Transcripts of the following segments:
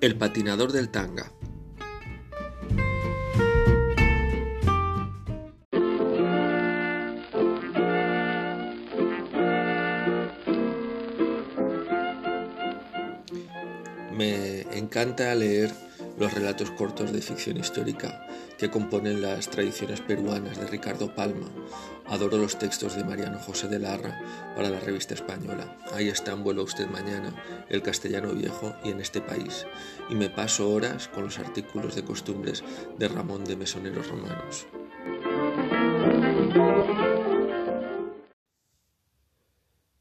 El patinador del tanga. Me encanta leer los relatos cortos de ficción histórica que componen las tradiciones peruanas de Ricardo Palma. Adoro los textos de Mariano José de Larra para la revista española. Ahí están Vuelo usted mañana, El castellano viejo y en este país. Y me paso horas con los artículos de costumbres de Ramón de Mesoneros Romanos.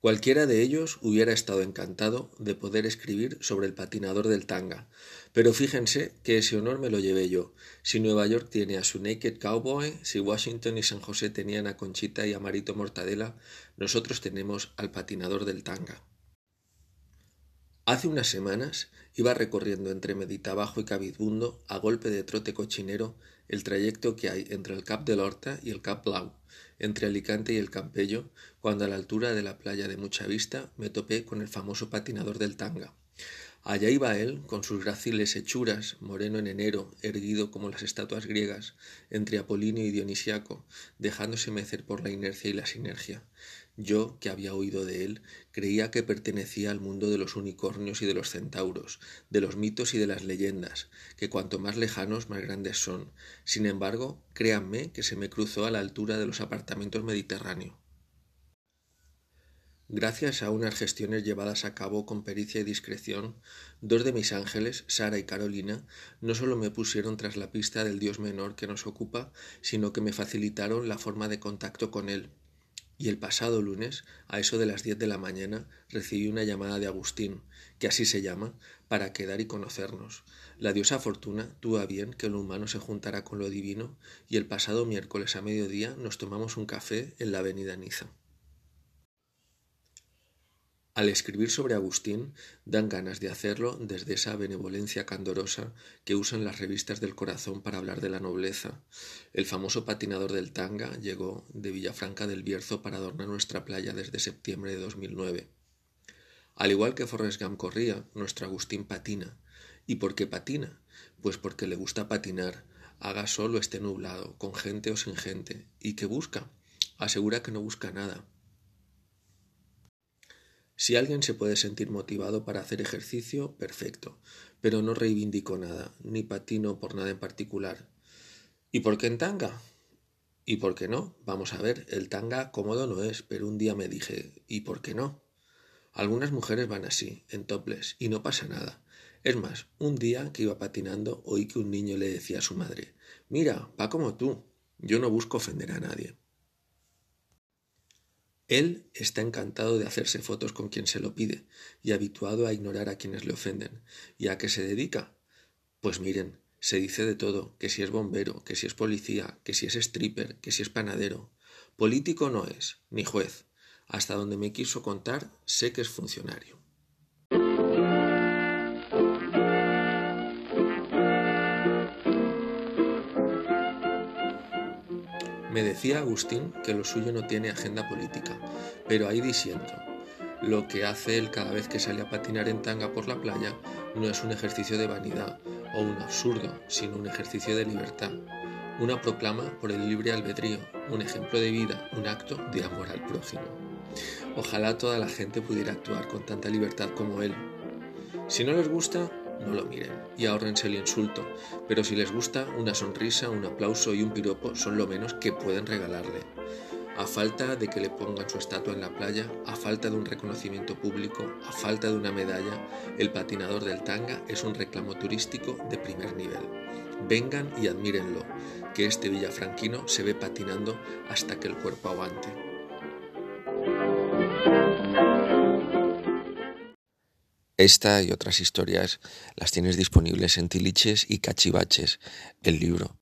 Cualquiera de ellos hubiera estado encantado de poder escribir sobre el patinador del tanga, pero fíjense que ese honor me lo llevé yo. Si Nueva York tiene a su Naked Cowboy, si Washington y San José tenían a Conchita y a Marito Mortadela, nosotros tenemos al patinador del tanga. Hace unas semanas iba recorriendo entre Meditabajo y Cabizbundo, a golpe de trote cochinero, el trayecto que hay entre el Cap del Horta y el Cap Blau, entre Alicante y el Campello, cuando a la altura de la playa de Mucha Vista me topé con el famoso patinador del tanga. Allá iba él, con sus graciles hechuras, moreno en enero, erguido como las estatuas griegas, entre Apolinio y Dionisiaco, dejándose mecer por la inercia y la sinergia. Yo, que había oído de él, creía que pertenecía al mundo de los unicornios y de los centauros, de los mitos y de las leyendas, que cuanto más lejanos más grandes son. Sin embargo, créanme que se me cruzó a la altura de los apartamentos mediterráneos. Gracias a unas gestiones llevadas a cabo con pericia y discreción, dos de mis ángeles, Sara y Carolina, no solo me pusieron tras la pista del dios menor que nos ocupa, sino que me facilitaron la forma de contacto con él, y el pasado lunes, a eso de las diez de la mañana, recibí una llamada de Agustín, que así se llama, para quedar y conocernos. La diosa Fortuna tuvo a bien que lo humano se juntara con lo divino, y el pasado miércoles a mediodía nos tomamos un café en la avenida Niza. Al escribir sobre Agustín, dan ganas de hacerlo desde esa benevolencia candorosa que usan las revistas del corazón para hablar de la nobleza. El famoso patinador del tanga llegó de Villafranca del Bierzo para adornar nuestra playa desde septiembre de 2009. Al igual que Forrest Gump corría, nuestro Agustín patina. ¿Y por qué patina? Pues porque le gusta patinar, haga solo esté nublado, con gente o sin gente. ¿Y qué busca? Asegura que no busca nada, si alguien se puede sentir motivado para hacer ejercicio, perfecto, pero no reivindico nada, ni patino por nada en particular. ¿Y por qué en tanga? ¿Y por qué no? Vamos a ver, el tanga cómodo no es, pero un día me dije, ¿y por qué no? Algunas mujeres van así, en toples, y no pasa nada. Es más, un día que iba patinando oí que un niño le decía a su madre, Mira, va como tú. Yo no busco ofender a nadie. Él está encantado de hacerse fotos con quien se lo pide y habituado a ignorar a quienes le ofenden. ¿Y a qué se dedica? Pues miren, se dice de todo, que si es bombero, que si es policía, que si es stripper, que si es panadero. Político no es, ni juez. Hasta donde me quiso contar, sé que es funcionario. Me decía Agustín que lo suyo no tiene agenda política, pero ahí disiento. Lo que hace él cada vez que sale a patinar en tanga por la playa no es un ejercicio de vanidad o un absurdo, sino un ejercicio de libertad. Una proclama por el libre albedrío, un ejemplo de vida, un acto de amor al prójimo. Ojalá toda la gente pudiera actuar con tanta libertad como él. Si no les gusta, no lo miren y ahórrense el insulto, pero si les gusta, una sonrisa, un aplauso y un piropo son lo menos que pueden regalarle. A falta de que le pongan su estatua en la playa, a falta de un reconocimiento público, a falta de una medalla, el patinador del tanga es un reclamo turístico de primer nivel. Vengan y admírenlo, que este villafranquino se ve patinando hasta que el cuerpo aguante. Esta y otras historias las tienes disponibles en Tiliches y Cachivaches, el libro.